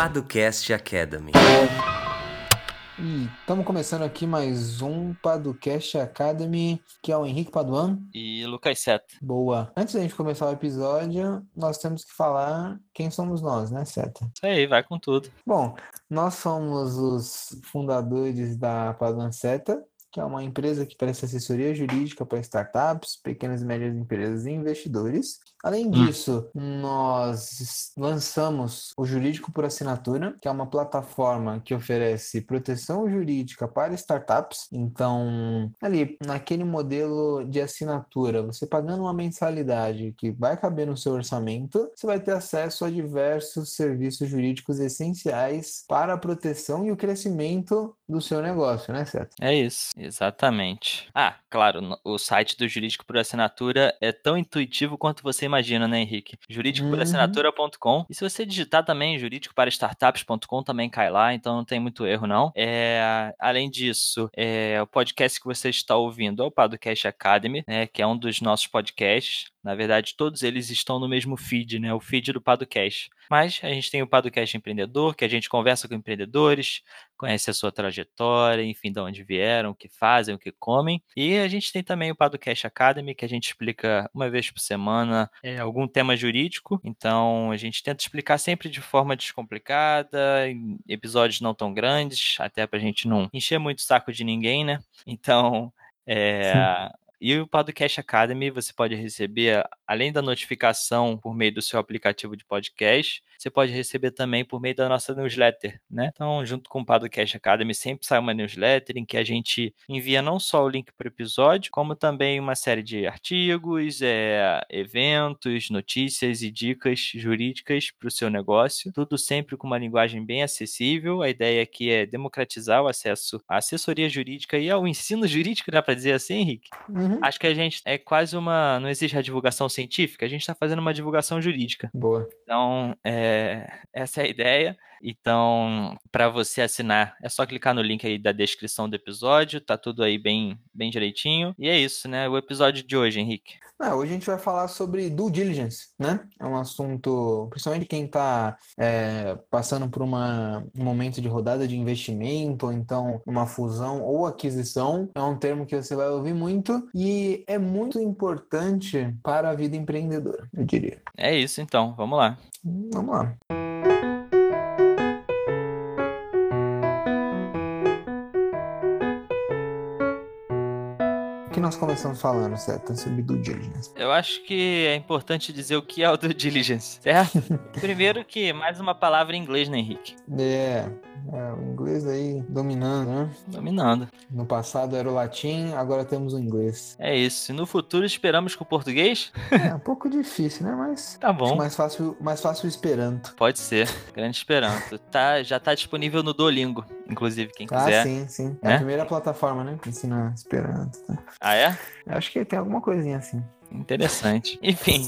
Paducast Academy. E estamos começando aqui mais um Paducast Academy, que é o Henrique Paduan. E Lucas Seta. Boa. Antes da gente começar o episódio, nós temos que falar quem somos nós, né, Seta? Isso aí, vai com tudo. Bom, nós somos os fundadores da Paduan Seta, que é uma empresa que presta assessoria jurídica para startups, pequenas e médias empresas e investidores. Além Hum. disso, nós lançamos o Jurídico por Assinatura, que é uma plataforma que oferece proteção jurídica para startups. Então, ali, naquele modelo de assinatura, você pagando uma mensalidade que vai caber no seu orçamento, você vai ter acesso a diversos serviços jurídicos essenciais para a proteção e o crescimento do seu negócio, né, certo? É isso, exatamente. Ah, claro, o site do Jurídico por Assinatura é tão intuitivo quanto você imagina, né, Henrique? Jurídicoporassinatura.com. E se você digitar também jurídicoparastartups.com, também cai lá, então não tem muito erro, não. É, além disso, é, o podcast que você está ouvindo é o Podcast Academy, né, que é um dos nossos podcasts. Na verdade, todos eles estão no mesmo feed, né? O feed do Padocast. Mas a gente tem o Padocast Empreendedor, que a gente conversa com empreendedores, conhece a sua trajetória, enfim, de onde vieram, o que fazem, o que comem. E a gente tem também o Padocast Academy, que a gente explica uma vez por semana é, algum tema jurídico. Então, a gente tenta explicar sempre de forma descomplicada, em episódios não tão grandes, até pra gente não encher muito o saco de ninguém, né? Então, é, e o Podcast Academy você pode receber, além da notificação por meio do seu aplicativo de podcast, você pode receber também por meio da nossa newsletter, né? Então, junto com o Podcast Academy, sempre sai uma newsletter em que a gente envia não só o link para o episódio, como também uma série de artigos, é, eventos, notícias e dicas jurídicas para o seu negócio. Tudo sempre com uma linguagem bem acessível. A ideia aqui é democratizar o acesso à assessoria jurídica e ao ensino jurídico, dá para dizer assim, Henrique? Uhum. Acho que a gente é quase uma. Não existe a divulgação científica, a gente está fazendo uma divulgação jurídica. Boa. Então, é, essa é a ideia. Então, para você assinar, é só clicar no link aí da descrição do episódio, tá tudo aí bem, bem direitinho. E é isso, né? O episódio de hoje, Henrique. Ah, hoje a gente vai falar sobre due diligence, né? É um assunto, principalmente quem está passando por uma, um momento de rodada de investimento, ou então uma fusão ou aquisição, é um termo que você vai ouvir muito e é muito importante para a vida empreendedora, eu diria. É isso, então. Vamos lá. Vamos lá. Que nós começamos falando, certo? Sobre due diligence. Eu acho que é importante dizer o que é o due diligence, certo? Primeiro que mais uma palavra em inglês, né, Henrique? É, é, o inglês aí dominando, né? Dominando. No passado era o latim, agora temos o inglês. É isso. E no futuro esperamos com o português? É um pouco difícil, né? Mas Tá bom. mais fácil, mais fácil o Esperanto. Pode ser. Grande Esperanto. Tá, já tá disponível no Duolingo, inclusive, quem Ah, quiser. sim, sim. É né? a primeira plataforma, né? Que ensina Esperanto. tá? Ah, é? Eu acho que tem alguma coisinha assim. Interessante. Enfim,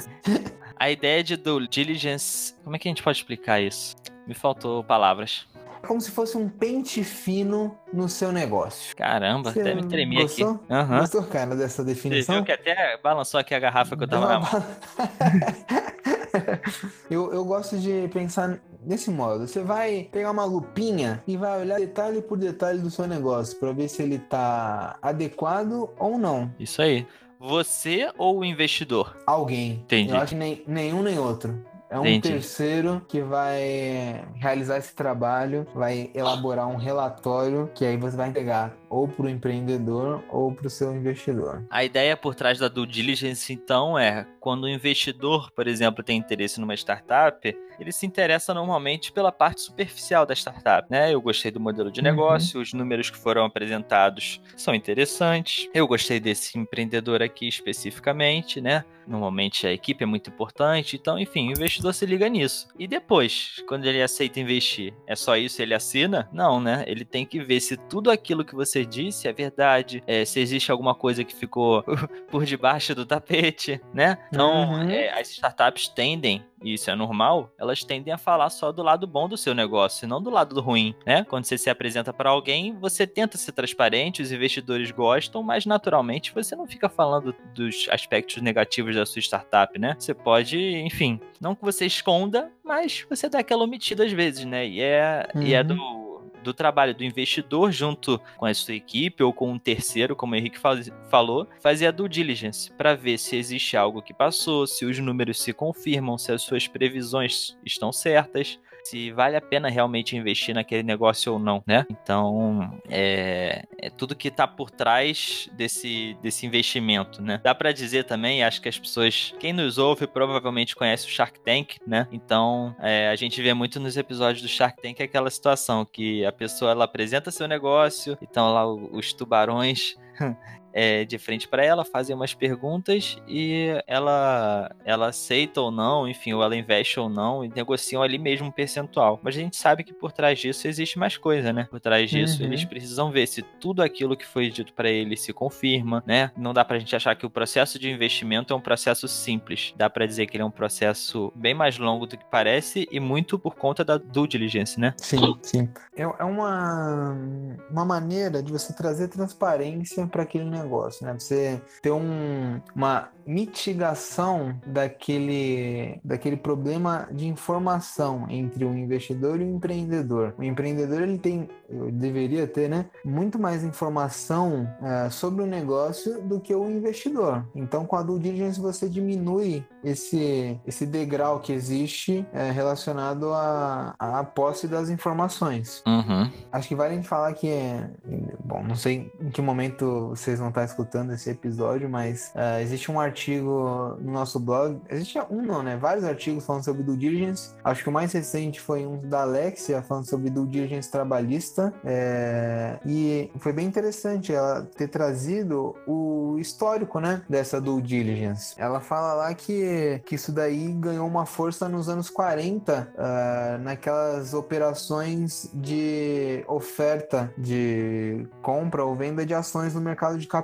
a ideia de due diligence. Como é que a gente pode explicar isso? Me faltou palavras. É como se fosse um pente fino no seu negócio. Caramba, Você até me tremi aqui. gostou? Aham. Gostou, cara, dessa Você definição? viu que até balançou aqui a garrafa que eu tava Deu na mão. eu, eu gosto de pensar desse modo. Você vai pegar uma lupinha e vai olhar detalhe por detalhe do seu negócio para ver se ele tá adequado ou não. Isso aí. Você ou o investidor? Alguém. Entendi. Eu acho que nem, nenhum nem outro. É um Entendi. terceiro que vai realizar esse trabalho, vai elaborar um relatório que aí você vai entregar ou para o empreendedor ou para o seu investidor. A ideia por trás da due diligence, então, é quando o investidor, por exemplo, tem interesse numa startup, ele se interessa normalmente pela parte superficial da startup, né? Eu gostei do modelo de Uhum. negócio, os números que foram apresentados são interessantes. Eu gostei desse empreendedor aqui especificamente, né? Normalmente a equipe é muito importante, então, enfim, o investidor se liga nisso. E depois, quando ele aceita investir, é só isso ele assina? Não, né? Ele tem que ver se tudo aquilo que você você disse é verdade, é, se existe alguma coisa que ficou por debaixo do tapete, né? Então, uhum. é, as startups tendem e isso é normal, elas tendem a falar só do lado bom do seu negócio, e não do lado do ruim, né? Quando você se apresenta para alguém, você tenta ser transparente, os investidores gostam, mas naturalmente você não fica falando dos aspectos negativos da sua startup, né? Você pode, enfim, não que você esconda, mas você dá aquela omitida às vezes, né? E é, uhum. e é do uhum do trabalho do investidor junto com a sua equipe ou com um terceiro, como o Henrique faz, falou, fazer a due diligence para ver se existe algo que passou, se os números se confirmam, se as suas previsões estão certas, se vale a pena realmente investir naquele negócio ou não, né? Então, é, é tudo que está por trás desse, desse investimento, né? Dá para dizer também, acho que as pessoas, quem nos ouve provavelmente conhece o Shark Tank, né? Então, é, a gente vê muito nos episódios do Shark Tank aquela situação que a pessoa ela apresenta seu negócio, então lá os tubarões é, de frente para ela, fazem umas perguntas e ela, ela aceita ou não, enfim, ou ela investe ou não, e negociam ali mesmo um percentual. Mas a gente sabe que por trás disso existe mais coisa, né? Por trás disso, uhum. eles precisam ver se tudo aquilo que foi dito para eles se confirma, né? Não dá pra gente achar que o processo de investimento é um processo simples. Dá para dizer que ele é um processo bem mais longo do que parece e muito por conta da due diligence, né? Sim, sim. É, é uma, uma maneira de você trazer transparência para aquele negócio negócio, né? Você ter um, uma mitigação daquele, daquele problema de informação entre o investidor e o empreendedor. O empreendedor ele tem, deveria ter, né, muito mais informação é, sobre o negócio do que o investidor. Então, com a due diligence você diminui esse, esse degrau que existe é, relacionado à, à posse das informações. Uhum. Acho que vale a gente falar que, é, bom, não sei em que momento vocês vão estar escutando esse episódio, mas uh, existe um artigo no nosso blog. Existe um, não, né? Vários artigos falando sobre due diligence. Acho que o mais recente foi um da Alexia falando sobre due diligence trabalhista. É... E foi bem interessante ela ter trazido o histórico, né? Dessa due diligence. Ela fala lá que, que isso daí ganhou uma força nos anos 40, uh, ah, naquelas operações de oferta de compra ou venda de ações no mercado de capitais.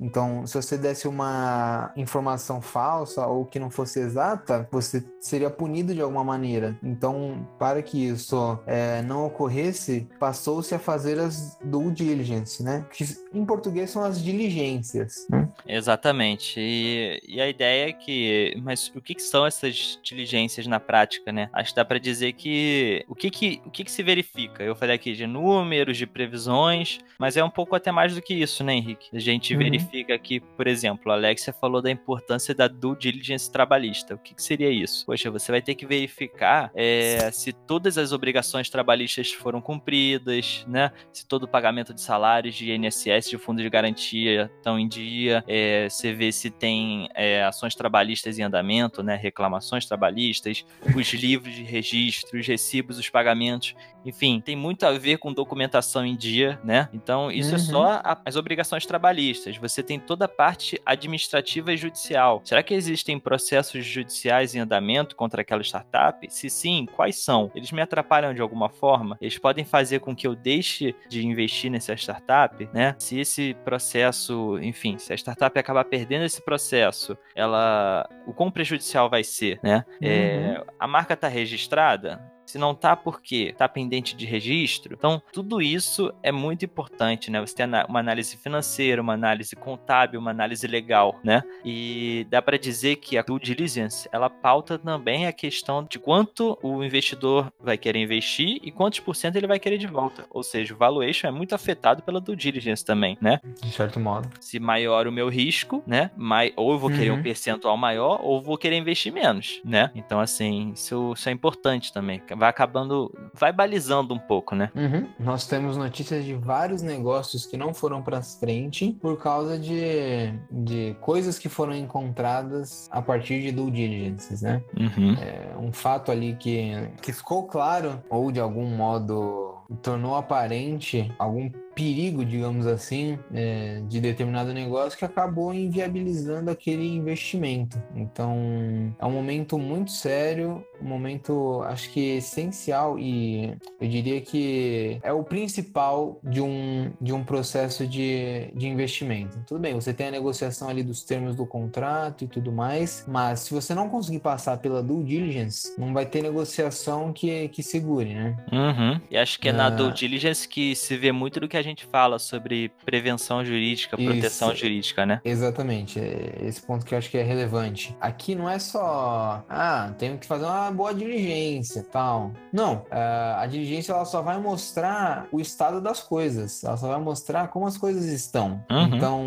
Então, se você desse uma informação falsa ou que não fosse exata, você seria punido de alguma maneira. Então, para que isso é, não ocorresse, passou-se a fazer as due diligence, né? Que em português são as diligências. Né? Exatamente. E, e, a ideia é que, mas o que, que, são essas diligências na prática, né? Acho que dá para dizer que o que que, o que que se verifica? Eu falei aqui de números, de previsões, mas é um pouco até mais do que isso, né, Henrique? A gente uhum. verifica aqui, por exemplo, a Alexia falou da importância da due diligence trabalhista. O que, que seria isso? Poxa, você vai ter que verificar é, se todas as obrigações trabalhistas foram cumpridas, né? Se todo o pagamento de salários de INSS, de fundo de garantia estão em dia. É, você vê se tem é, ações trabalhistas em andamento, né? Reclamações trabalhistas, os livros de registro, os recibos, os pagamentos. Enfim, tem muito a ver com documentação em dia, né? Então, isso uhum. é só uhum. a, as obrigações trabalhistas. Você tem toda a parte administrativa e judicial. Será que existem processos judiciais em andamento contra aquela startup? Se sim, quais são? Eles me atrapalham de alguma forma? Eles podem fazer com que eu deixe de investir nessa startup, né? Se esse processo, enfim, se a startup acabar perdendo esse processo, ela, o quão prejudicial vai ser, né? É, uhum. É, a marca está registrada? Se não tá, por quê? Tá pendente de registro? Então, tudo isso é muito importante, né? Você tem uma análise financeira, uma análise contábil, uma análise legal, né? E dá para dizer que a due diligence, ela pauta também a questão de quanto o investidor vai querer investir e quantos por cento ele vai querer de volta. Ou seja, o valuation é muito afetado pela due diligence também, né? De certo modo. Se maior o meu risco, né? Mai ou eu vou querer uhum. um percentual maior ou vou querer investir menos, né? Então, assim, isso, isso é importante também vai acabando, vai balizando um pouco, né? Uhum. Nós temos notícias de vários negócios que não foram para frente por causa de, de coisas que foram encontradas a partir de due diligence, né? Uhum. É um fato ali que, que ficou claro ou de algum modo tornou aparente algum perigo, digamos assim, é, de determinado negócio que acabou inviabilizando aquele investimento. Então, é um momento muito sério, um momento, acho que essencial e eu diria que é o principal de um, de um processo de, de investimento. Tudo bem, você tem a negociação ali dos termos do contrato e tudo mais, mas se você não conseguir passar pela due diligence, não vai ter negociação que, que segure, né? Uhum. E acho que é na due diligence que se vê muito do que a gente fala sobre prevenção jurídica, proteção Isso. jurídica, né? Exatamente. É esse ponto que eu acho que é relevante. Aqui não é só, ah, tenho que fazer uma boa diligência tal. Não. É, a diligência ela só vai mostrar o estado das coisas. Ela só vai mostrar como as coisas estão. Uhum. Então,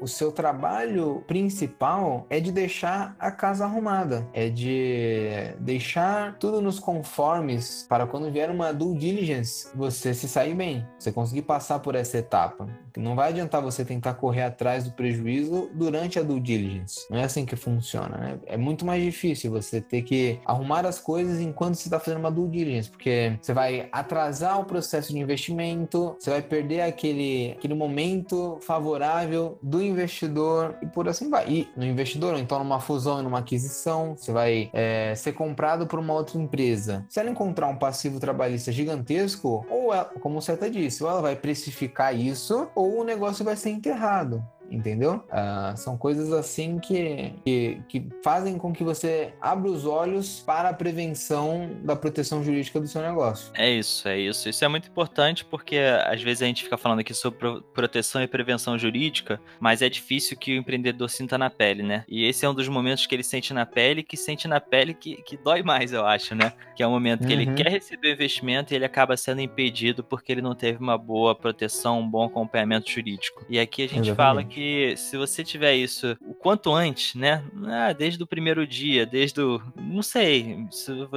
o seu trabalho principal é de deixar a casa arrumada. É de deixar tudo nos conformes para quando vier uma due diligence, você se sair bem. Você conseguir passar por essa etapa. Não vai adiantar você tentar correr atrás do prejuízo durante a due diligence. Não é assim que funciona, né? É muito mais difícil você ter que arrumar as coisas enquanto você está fazendo uma due diligence, porque você vai atrasar o processo de investimento, você vai perder aquele, aquele momento favorável do investidor e por assim vai. E no investidor, ou então numa fusão e numa aquisição, você vai é, ser comprado por uma outra empresa. Se ela encontrar um passivo trabalhista gigantesco, ou ela, como você até disse, ou ela vai precificar isso, ou o negócio vai ser enterrado entendeu? Uh, são coisas assim que, que, que, fazem com que você abra os olhos para a prevenção da proteção jurídica do seu negócio. É isso, é isso. Isso é muito importante porque às vezes a gente fica falando aqui sobre proteção e prevenção jurídica, mas é difícil que o empreendedor sinta na pele, né? E esse é um dos momentos que ele sente na pele, que sente na pele que, que dói mais, eu acho, né? Que é o momento que uhum. ele quer receber o investimento e ele acaba sendo impedido porque ele não teve uma boa proteção, um bom acompanhamento jurídico. E aqui a gente Exatamente. fala que que se você tiver isso o quanto antes, né? Ah, desde o primeiro dia, desde o. Não sei.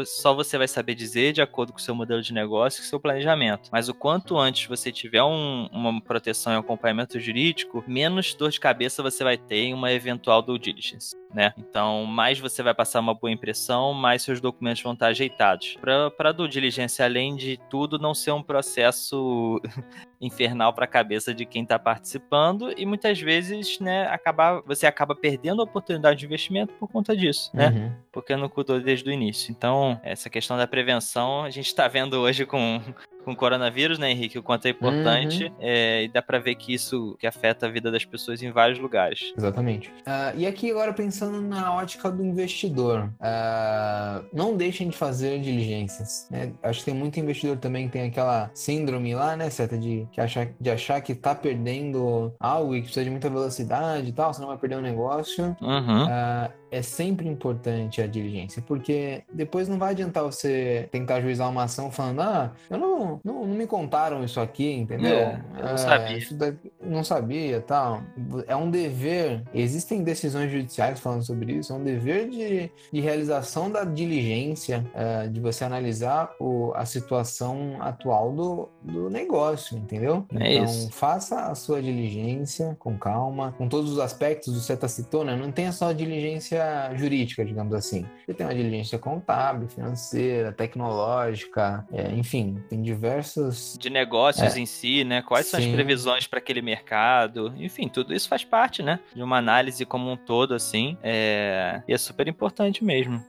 Só você vai saber dizer de acordo com o seu modelo de negócio e seu planejamento. Mas o quanto antes você tiver um, uma proteção e acompanhamento jurídico, menos dor de cabeça você vai ter em uma eventual due diligence. Né? Então, mais você vai passar uma boa impressão, mais seus documentos vão estar ajeitados. Para a due diligence, além de tudo, não ser um processo infernal para a cabeça de quem está participando e muitas vezes, né, acabar, você acaba perdendo a oportunidade de investimento por conta disso, né? Uhum. Porque não cuidou desde o início. Então, essa questão da prevenção, a gente está vendo hoje com com o coronavírus, né, Henrique? O quanto é importante. Uhum. É, e dá para ver que isso que afeta a vida das pessoas em vários lugares. Exatamente. Uh, e aqui agora pensando na ótica do investidor, uh, não deixem de fazer diligências. Né? Acho que tem muito investidor também que tem aquela síndrome lá, né, certa de, que achar, de achar que tá perdendo algo e que precisa de muita velocidade e tal, senão vai perder o um negócio. Uhum. Uh, é sempre importante a diligência, porque depois não vai adiantar você tentar ajuizar uma ação falando, ah, eu não, não, não me contaram isso aqui, entendeu? É, eu não é, sabia. Daqui, não sabia, tal. É um dever, existem decisões judiciais falando sobre isso, é um dever de, de realização da diligência, é, de você analisar o, a situação atual do, do negócio, entendeu? É então, isso. faça a sua diligência com calma, com todos os aspectos, você tá citando, né? Não tenha só a diligência jurídica, digamos assim. Você tem uma diligência contábil, financeira, tecnológica, é, enfim, tem diversos. De negócios é. em si, né? Quais Sim. são as previsões para aquele mercado? Enfim, tudo isso faz parte, né? De uma análise como um todo, assim. É... E é super importante mesmo.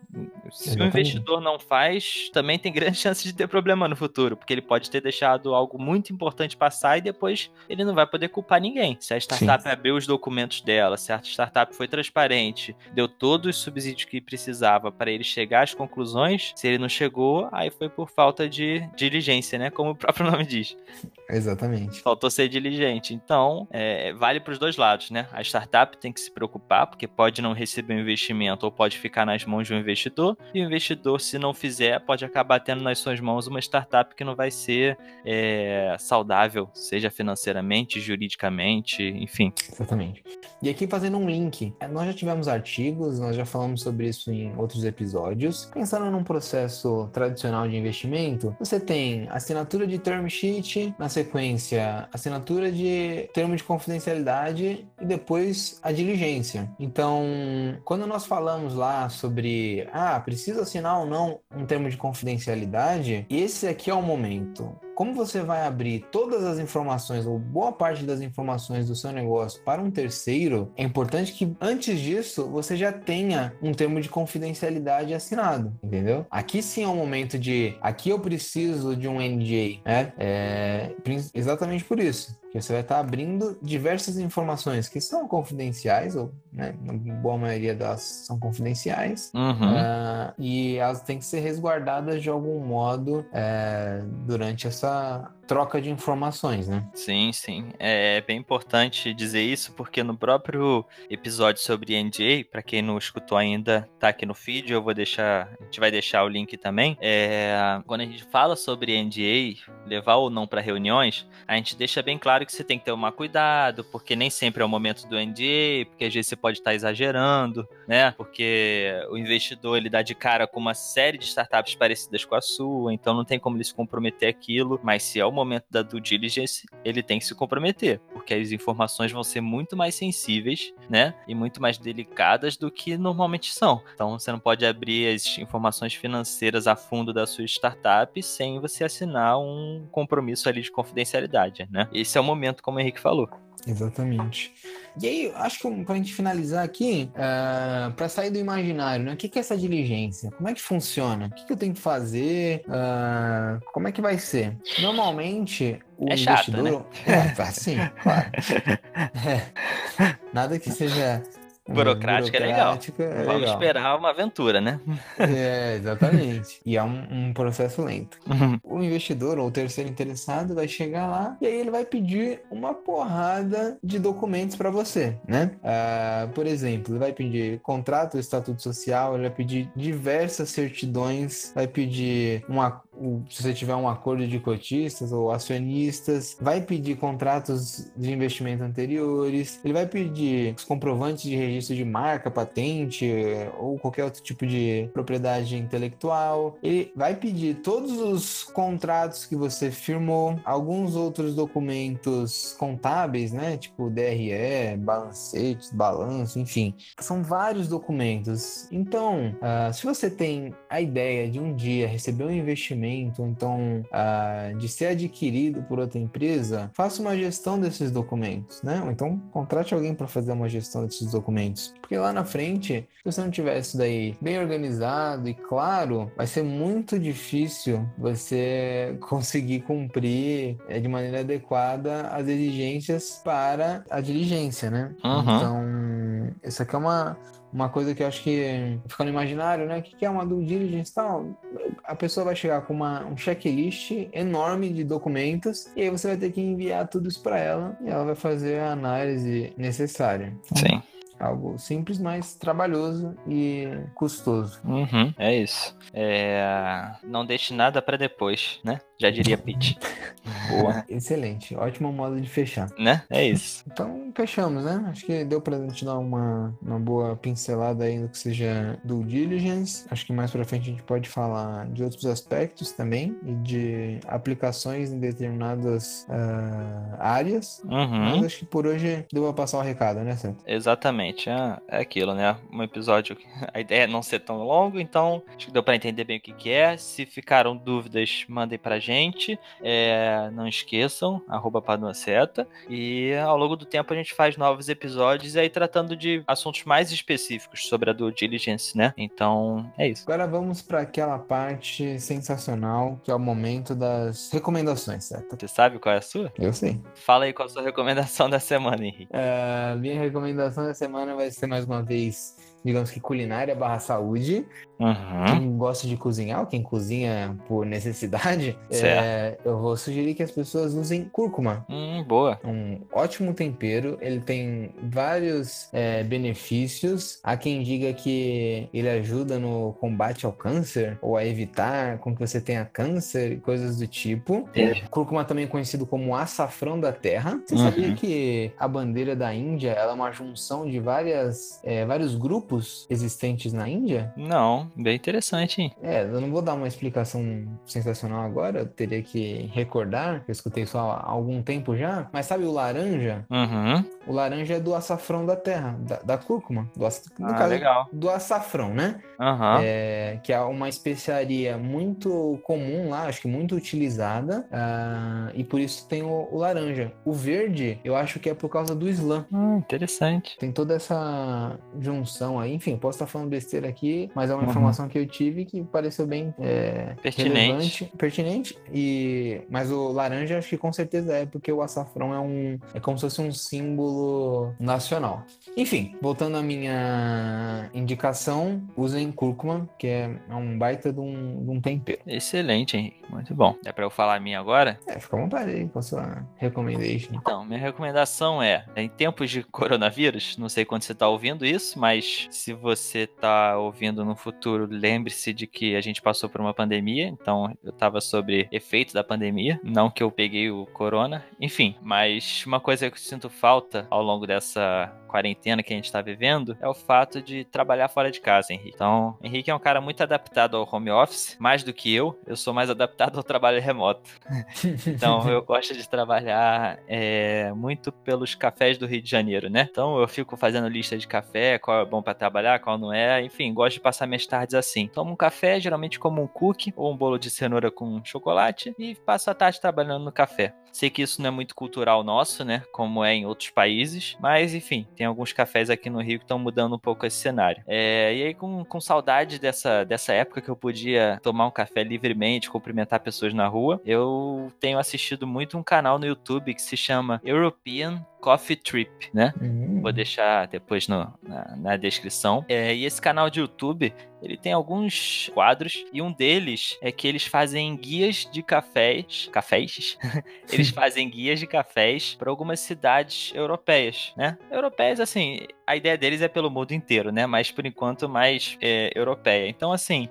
Se Exatamente. o investidor não faz, também tem grande chance de ter problema no futuro, porque ele pode ter deixado algo muito importante passar e depois ele não vai poder culpar ninguém. Se a startup Sim. abriu os documentos dela, se a startup foi transparente, deu todos os subsídios que precisava para ele chegar às conclusões. Se ele não chegou, aí foi por falta de diligência, né? Como o próprio nome diz. Exatamente. Faltou ser diligente. Então, é, vale para os dois lados, né? A startup tem que se preocupar, porque pode não receber um investimento ou pode ficar nas mãos de um investidor. E o investidor, se não fizer, pode acabar tendo nas suas mãos uma startup que não vai ser é, saudável, seja financeiramente, juridicamente, enfim. Exatamente. E aqui fazendo um link, nós já tivemos artigos, nós já falamos sobre isso em outros episódios. Pensando num processo tradicional de investimento, você tem assinatura de term sheet na sequência assinatura de termo de confidencialidade e depois a diligência. Então, quando nós falamos lá sobre, ah, precisa assinar ou não um termo de confidencialidade, esse aqui é o momento como você vai abrir todas as informações ou boa parte das informações do seu negócio para um terceiro, é importante que antes disso você já tenha um termo de confidencialidade assinado, entendeu? Aqui sim é um momento de aqui eu preciso de um NDA, né? É, exatamente por isso que você vai estar abrindo diversas informações que são confidenciais, ou né, na boa maioria delas são confidenciais, uhum. uh, e elas têm que ser resguardadas de algum modo é, durante essa esa troca de informações, né? Sim, sim. É, é bem importante dizer isso, porque no próprio episódio sobre NDA, para quem não escutou ainda, tá aqui no feed, eu vou deixar, a gente vai deixar o link também. É, quando a gente fala sobre NDA, levar ou não para reuniões, a gente deixa bem claro que você tem que tomar cuidado, porque nem sempre é o momento do NDA, porque às vezes você pode estar exagerando, né? Porque o investidor ele dá de cara com uma série de startups parecidas com a sua, então não tem como ele se comprometer aquilo, mas se é o momento da due diligence, ele tem que se comprometer, porque as informações vão ser muito mais sensíveis, né? E muito mais delicadas do que normalmente são. Então você não pode abrir as informações financeiras a fundo da sua startup sem você assinar um compromisso ali de confidencialidade, né? Esse é o momento, como o Henrique falou. Exatamente. E aí, acho que para a gente finalizar aqui, uh, é, para sair do imaginário, né? O que, que é essa diligência? Como é que funciona? O que, que eu tenho que fazer? Uh, como é que vai ser? Normalmente, o é chato, investidor. Né? É, assim, claro. É. Nada que seja Burocrática, é legal. É Vamos legal. esperar uma aventura, né? É, exatamente. E é um, um processo lento. Uhum. O investidor ou o terceiro interessado vai chegar lá e aí ele vai pedir uma porrada de documentos para você, né? Uh, por exemplo, ele vai pedir contrato, estatuto social, ele vai pedir diversas certidões, vai pedir uma, se você tiver um acordo de cotistas ou acionistas, vai pedir contratos de investimento anteriores, ele vai pedir os comprovantes de registro de marca, patente ou qualquer outro tipo de propriedade intelectual. Ele vai pedir todos os contratos que você firmou, alguns outros documentos contábeis, né, tipo DRE, balancetes, balanço, enfim, são vários documentos. Então, uh, se você tem a ideia de um dia receber um investimento ou então uh, de ser adquirido por outra empresa, faça uma gestão desses documentos, né? Ou então contrate alguém para fazer uma gestão desses documentos. Porque lá na frente, se você não tiver isso daí bem organizado e claro, vai ser muito difícil você conseguir cumprir é, de maneira adequada as exigências para a diligência, né? Uhum. Então, isso aqui é uma, uma coisa que eu acho que fica no imaginário, né? O que é uma due diligence tal? A pessoa vai chegar com uma, um checklist enorme de documentos e aí você vai ter que enviar tudo isso para ela e ela vai fazer a análise necessária. Sim. Algo simples, mas trabalhoso e custoso. Uhum, é isso. É... Não deixe nada para depois, né? Já diria Pete. Boa. Excelente. Ótimo modo de fechar. Né? É isso. Então, fechamos, né? Acho que deu pra gente dar uma, uma boa pincelada aí no que seja do diligence. Acho que mais pra frente a gente pode falar de outros aspectos também e de aplicações em determinadas uh, áreas. Uhum. Mas acho que por hoje deu pra passar o recado, né, Santo? Exatamente. É, é aquilo, né? Um episódio. A ideia é não ser tão longo, então acho que deu pra entender bem o que, que é. Se ficaram dúvidas, mandem pra gente. É, não esqueçam, arroba Seta. E ao longo do tempo a gente faz novos episódios aí tratando de assuntos mais específicos sobre a due diligence, né? Então, é isso. Agora vamos para aquela parte sensacional, que é o momento das recomendações, certo? Você sabe qual é a sua? Eu sei. Fala aí qual a sua recomendação da semana, Henrique. É, minha recomendação da semana vai ser mais uma vez digamos que culinária barra saúde. Uhum. Quem gosta de cozinhar, ou quem cozinha por necessidade, é, eu vou sugerir que as pessoas usem cúrcuma. Hum, boa. Um ótimo tempero, ele tem vários é, benefícios. Há quem diga que ele ajuda no combate ao câncer, ou a evitar com que você tenha câncer e coisas do tipo. É. Cúrcuma também é conhecido como açafrão da terra. Você uhum. sabia que a bandeira da Índia ela é uma junção de várias, é, vários grupos grupos existentes na Índia? Não, bem interessante, hein? É, eu não vou dar uma explicação sensacional agora, eu teria que recordar, eu escutei só há algum tempo já, mas sabe o laranja? Uhum. O laranja é do açafrão da terra, da, da cúrcuma, do, no Ah, caso, legal. do açafrão, né? Aham. É, que é uma especiaria muito comum lá, acho que muito utilizada, ah, e por isso tem o, o laranja. O verde, eu acho que é por causa do Islã. Hum, interessante. Tem toda essa junção aí, enfim, posso estar falando besteira aqui, mas é uma Uhum. informação que eu tive que pareceu bem é, Pertinente. relevante, pertinente. E mas o laranja acho que com certeza é porque o açafrão é um é como se fosse um símbolo nacional. Enfim, voltando à minha indicação, usem cúrcuma, que é um baita de um, de um tempero. Excelente, Henrique. Muito bom. É pra eu falar a minha agora? É, fica à vontade aí com a sua recommendation. Então, minha recomendação é, em tempos de coronavírus, não sei quando você tá ouvindo isso, mas se você tá ouvindo no futuro, lembre-se de que a gente passou por uma pandemia, então eu tava sobre efeitos da pandemia, não que eu peguei o corona, enfim, mas uma coisa que eu sinto falta ao longo dessa quarentena que a gente tá vivendo é o fato de trabalhar fora de casa, Henrique. Então, Henrique é um cara muito adaptado ao home office, mais do que eu, eu sou mais adaptado ao trabalho remoto. Então eu gosto de trabalhar é, muito pelos cafés do Rio de Janeiro, né? Então eu fico fazendo lista de café, qual é bom pra trabalhar, qual não é. Enfim, gosto de passar minhas tardes assim. Tomo um café, geralmente como um cookie ou um bolo de cenoura com chocolate e passo a tarde trabalhando no café. Sei que isso não é muito cultural nosso, né? Como é em outros países. Mas, enfim, tem alguns cafés aqui no Rio que estão mudando um pouco esse cenário. É, e aí, com, com saudade dessa, dessa época que eu podia tomar um café livremente, cumprimentar pessoas na rua, eu tenho assistido muito um canal no YouTube que se chama European Coffee Trip, né? Hum, Vou deixar depois no- na, na descrição. É, e esse canal de YouTube, ele tem alguns quadros, e um deles é que eles fazem guias de cafés. Cafés? eles fazem guias de cafés para algumas cidades europeias, né? Europeias, assim, a ideia deles é pelo mundo inteiro, né? Mas por enquanto mais é, europeia. Então, assim.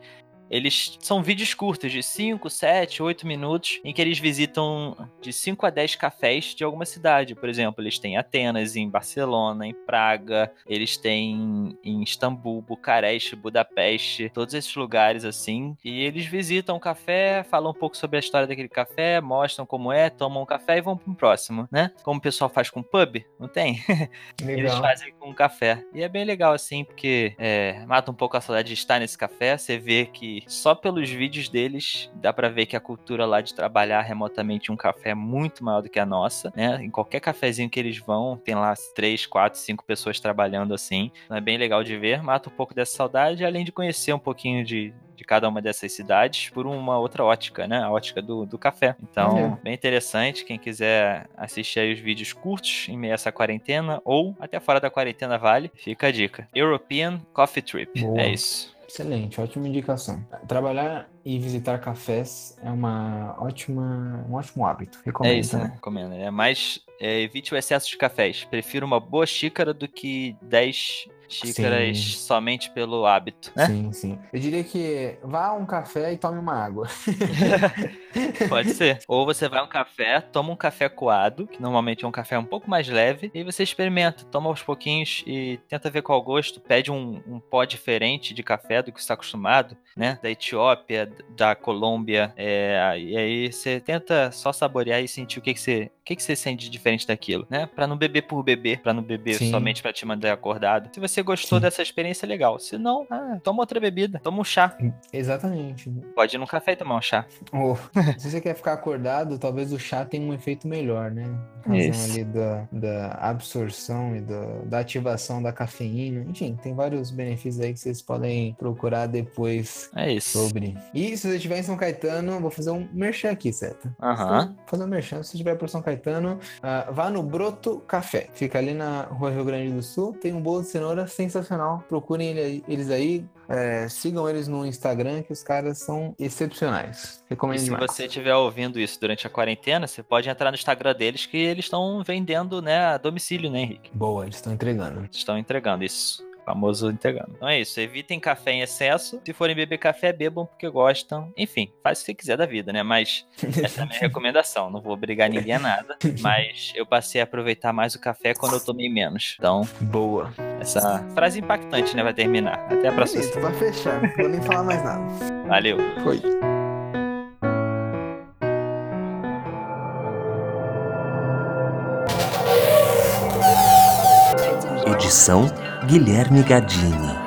Eles são vídeos curtos, de 5, 7, 8 minutos, em que eles visitam de 5 a 10 cafés de alguma cidade. Por exemplo, eles têm Atenas, em Barcelona, em Praga, eles têm em Istambul, Bucareste, Budapeste, todos esses lugares assim. E eles visitam o café, falam um pouco sobre a história daquele café, mostram como é, tomam um café e vão para um próximo, né? Como o pessoal faz com pub, não tem? Eles fazem com café. E é bem legal assim, porque é, mata um pouco a saudade de estar nesse café. Você vê que só pelos vídeos deles dá pra ver que a cultura lá de trabalhar remotamente um café é muito maior do que a nossa, né? Em qualquer cafezinho que eles vão, tem lá três, quatro, cinco pessoas trabalhando assim. Então é bem legal de ver, mata um pouco dessa saudade, além de conhecer um pouquinho de, de cada uma dessas cidades por uma outra ótica, né? A ótica do, do café. Então, Olha. bem interessante. Quem quiser assistir aí os vídeos curtos em meio a essa quarentena ou até fora da quarentena vale, fica a dica. European Coffee Trip. Boa. É isso. Excelente, ótima indicação. Trabalhar e visitar cafés é uma ótima, um ótimo hábito. Recomendo. É isso, né? Recomendo. É mais é, evite o excesso de cafés. Prefiro uma boa xícara do que 10 xícaras Sim. somente pelo hábito, né? Sim, sim. Eu diria que vá a um café e tome uma água. Pode ser. Ou você vai a um café, toma um café coado, que normalmente é um café um pouco mais leve, e você experimenta, toma aos pouquinhos e tenta ver qual gosto. Pede um, um pó diferente de café do que você está acostumado, né? Da Etiópia, da Colômbia. é, e aí você tenta só saborear e sentir o que, que você. O que, que você sente de diferente daquilo, né? Pra não beber por beber, pra não beber Sim. somente pra te manter acordado. Se você gostou Sim. dessa experiência, legal. Se não, ah, toma outra bebida, toma um chá. Exatamente. Pode ir num café e tomar um chá. Ou, se você quer ficar acordado, talvez o chá tenha um efeito melhor, né? Em razão Isso. ali da, da absorção e da, da ativação da cafeína. Enfim, tem vários benefícios aí que vocês podem procurar depois É isso. sobre. E se você estiver em São Caetano, vou fazer um merchan aqui, certo? Aham. Vou fazer um merchan. Se você estiver por São Caetano, ah, vá no Broto Café. Fica ali na rua Rio Grande do Sul. Tem um bolo de cenoura sensacional. Procurem ele eles aí. É, sigam eles no Instagram, que os caras são excepcionais. E Recomendo se demais. você estiver ouvindo isso durante a quarentena, você pode entrar no Instagram deles que eles estão vendendo, né, a domicílio, né, Henrique? Boa, eles estão entregando. Eles estão entregando isso. Famoso integrando. Então é isso. Evitem café em excesso. Se forem beber café, bebam porque gostam. Enfim, faz o que você quiser da vida, né? Mas essa é a minha recomendação. Não vou obrigar ninguém a nada. Mas eu passei a aproveitar mais o café quando eu tomei menos. Então, Boa. essa frase impactante, né? Vai terminar. Até a próxima. Isso, vai fechar. Não vou nem falar mais nada. Valeu. Foi. Edição Guilherme Gadini.